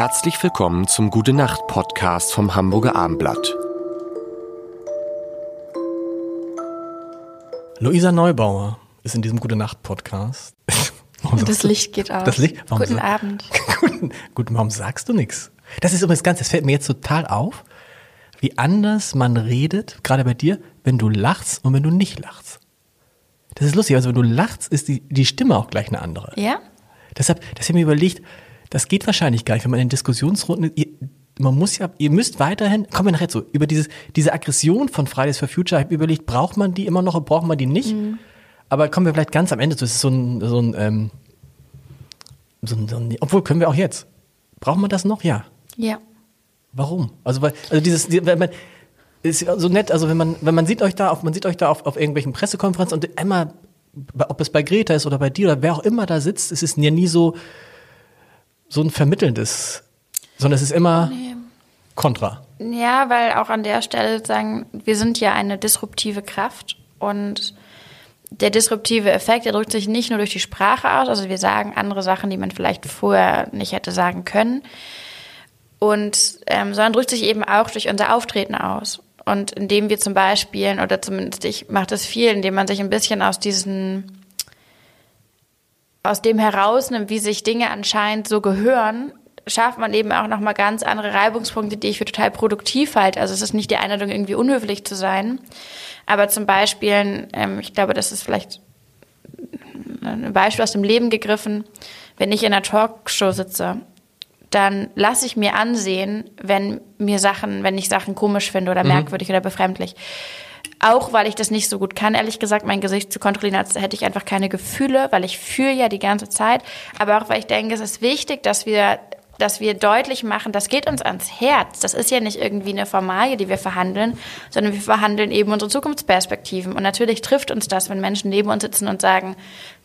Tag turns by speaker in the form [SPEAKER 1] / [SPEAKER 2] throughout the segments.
[SPEAKER 1] Herzlich willkommen zum Gute Nacht Podcast vom Hamburger Armblatt.
[SPEAKER 2] Luisa Neubauer ist in diesem Gute Nacht Podcast.
[SPEAKER 3] das Licht geht aus.
[SPEAKER 2] Das Licht?
[SPEAKER 3] Warum Guten Abend.
[SPEAKER 2] Guten, guten, warum sagst du nichts? Das ist übrigens ganz, das fällt mir jetzt total auf, wie anders man redet, gerade bei dir, wenn du lachst und wenn du nicht lachst. Das ist lustig, also wenn du lachst, ist die, die Stimme auch gleich eine andere.
[SPEAKER 3] Ja?
[SPEAKER 2] Deshalb, das habe ich mir überlegt, das geht wahrscheinlich gar nicht, wenn man in Diskussionsrunden, ihr, man muss ja, ihr müsst weiterhin, kommen wir nachher zu, über dieses, diese Aggression von Fridays for Future, ich habe überlegt, braucht man die immer noch oder braucht man die nicht? Mhm. Aber kommen wir vielleicht ganz am Ende zu, das ist so ein, so ein, ähm, so ein, so ein obwohl können wir auch jetzt. Braucht man das noch? Ja.
[SPEAKER 3] Ja.
[SPEAKER 2] Warum? Also, weil, also dieses, wenn man, ist so nett, also wenn man, wenn man sieht euch da auf, man sieht euch da auf, auf irgendwelchen Pressekonferenzen und einmal, ob es bei Greta ist oder bei dir oder wer auch immer da sitzt, es ist ja nie so, so ein vermittelndes, sondern es ist immer nee. kontra.
[SPEAKER 3] Ja, weil auch an der Stelle sagen, wir sind ja eine disruptive Kraft und der disruptive Effekt, der drückt sich nicht nur durch die Sprache aus, also wir sagen andere Sachen, die man vielleicht vorher nicht hätte sagen können, und ähm, sondern drückt sich eben auch durch unser Auftreten aus. Und indem wir zum Beispiel, oder zumindest ich mache das viel, indem man sich ein bisschen aus diesen aus dem herausnimmt, wie sich Dinge anscheinend so gehören, schafft man eben auch nochmal ganz andere Reibungspunkte, die ich für total produktiv halte. Also es ist nicht die Einladung, irgendwie unhöflich zu sein. Aber zum Beispiel, ähm, ich glaube, das ist vielleicht ein Beispiel aus dem Leben gegriffen, wenn ich in einer Talkshow sitze, dann lasse ich mir ansehen, wenn mir Sachen, wenn ich Sachen komisch finde oder mhm. merkwürdig oder befremdlich. Auch weil ich das nicht so gut kann, ehrlich gesagt, mein Gesicht zu kontrollieren, als hätte ich einfach keine Gefühle, weil ich fühle ja die ganze Zeit. Aber auch weil ich denke, es ist wichtig, dass wir dass wir deutlich machen, das geht uns ans Herz. Das ist ja nicht irgendwie eine Formalie, die wir verhandeln, sondern wir verhandeln eben unsere Zukunftsperspektiven. Und natürlich trifft uns das, wenn Menschen neben uns sitzen und sagen,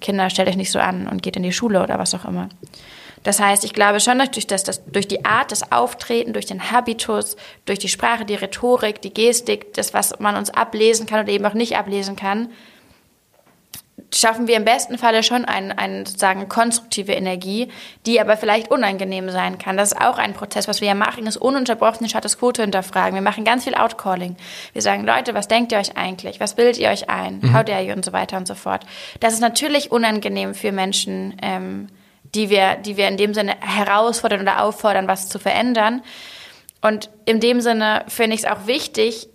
[SPEAKER 3] Kinder, stellt euch nicht so an und geht in die Schule oder was auch immer. Das heißt, ich glaube schon, durch, das, das, durch die Art des Auftreten, durch den Habitus, durch die Sprache, die Rhetorik, die Gestik, das, was man uns ablesen kann oder eben auch nicht ablesen kann, schaffen wir im besten Falle schon eine, eine sozusagen konstruktive Energie, die aber vielleicht unangenehm sein kann. Das ist auch ein Prozess, was wir ja machen, ist ununterbrochen den Status quo hinterfragen. Wir machen ganz viel Outcalling. Wir sagen, Leute, was denkt ihr euch eigentlich? Was bildet ihr euch ein? Mhm. How dare you? Und so weiter und so fort. Das ist natürlich unangenehm für Menschen, ähm, die wir, die wir in dem Sinne herausfordern oder auffordern, was zu verändern. Und in dem Sinne finde ich es auch wichtig,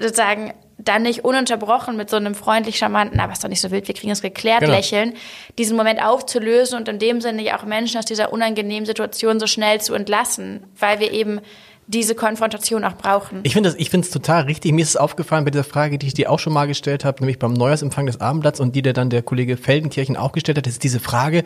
[SPEAKER 3] sozusagen dann nicht ununterbrochen mit so einem freundlich charmanten, aber ist doch nicht so wild, wir kriegen es geklärt, genau. lächeln, diesen Moment aufzulösen und in dem Sinne auch Menschen aus dieser unangenehmen Situation so schnell zu entlassen, weil wir eben diese Konfrontation auch brauchen.
[SPEAKER 2] Ich finde es total richtig. Mir ist es aufgefallen bei dieser Frage, die ich dir auch schon mal gestellt habe, nämlich beim Neujahrsempfang des Abendblatts und die der dann der Kollege Feldenkirchen auch gestellt hat, ist diese Frage,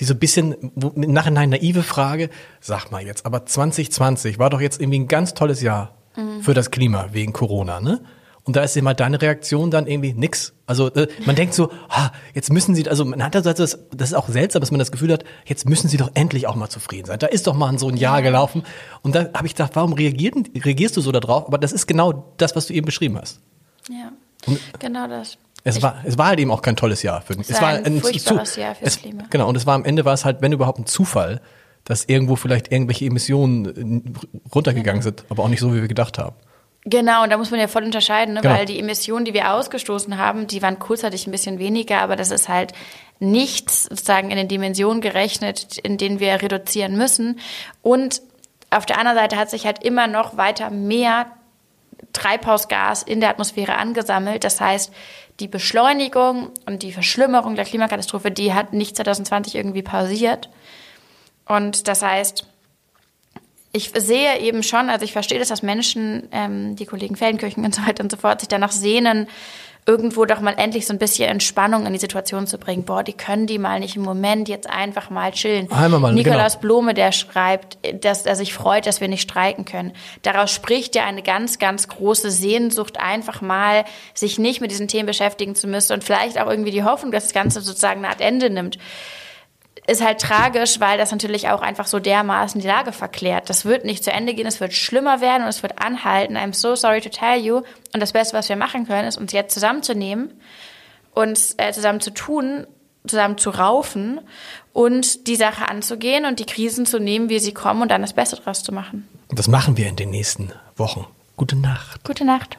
[SPEAKER 2] die so ein bisschen im Nachhinein naive Frage, sag mal jetzt, aber 2020 war doch jetzt irgendwie ein ganz tolles Jahr mhm. für das Klima wegen Corona, ne? Und da ist immer deine Reaktion dann irgendwie nix. Also äh, man denkt so, ah, jetzt müssen sie, also man hat das, das, das ist auch seltsam, dass man das Gefühl hat, jetzt müssen sie doch endlich auch mal zufrieden sein. Da ist doch mal so ein Jahr gelaufen. Und da habe ich gedacht, warum reagierst, reagierst du so darauf? Aber das ist genau das, was du eben beschrieben hast.
[SPEAKER 3] Ja, Und, genau das.
[SPEAKER 2] Es war, es war halt eben auch kein tolles Jahr für
[SPEAKER 3] es, es war ein, ein furchtbares zu, Jahr fürs
[SPEAKER 2] es, Klima. Genau, und es war am Ende war es halt, wenn überhaupt ein Zufall, dass irgendwo vielleicht irgendwelche Emissionen runtergegangen ja. sind, aber auch nicht so, wie wir gedacht haben.
[SPEAKER 3] Genau, und da muss man ja voll unterscheiden, ne? Genau. weil die Emissionen, die wir ausgestoßen haben, die waren kurzzeitig ein bisschen weniger, aber das ist halt nichts sozusagen in den Dimensionen gerechnet, in denen wir reduzieren müssen. Und auf der anderen Seite hat sich halt immer noch weiter mehr Treibhausgas in der Atmosphäre angesammelt. Das heißt, die Beschleunigung und die Verschlimmerung der Klimakatastrophe, die hat nicht 2020 irgendwie pausiert. Und das heißt, ich sehe eben schon, also ich verstehe das, dass Menschen, ähm, die Kollegen Feldenkirchen und so weiter und so fort, sich danach sehnen, irgendwo doch mal endlich so ein bisschen Entspannung in die Situation zu bringen. Boah, die können die mal nicht im Moment jetzt einfach mal chillen.
[SPEAKER 2] Einmal mal,
[SPEAKER 3] Nikolaus
[SPEAKER 2] genau.
[SPEAKER 3] Blome, der schreibt, dass er sich freut, dass wir nicht streiken können. Daraus spricht ja eine ganz, ganz große Sehnsucht, einfach mal sich nicht mit diesen Themen beschäftigen zu müssen und vielleicht auch irgendwie die Hoffnung, dass das Ganze sozusagen eine Art Ende nimmt ist halt tragisch, weil das natürlich auch einfach so dermaßen die Lage verklärt. Das wird nicht zu Ende gehen, es wird schlimmer werden und es wird anhalten. I'm so sorry to tell you. Und das Beste, was wir machen können, ist, uns jetzt zusammenzunehmen, uns äh, zusammen zu tun, zusammen zu raufen und die Sache anzugehen und die Krisen zu nehmen, wie sie kommen und dann das Beste draus zu machen.
[SPEAKER 2] Das machen wir in den nächsten Wochen. Gute Nacht.
[SPEAKER 3] Gute Nacht.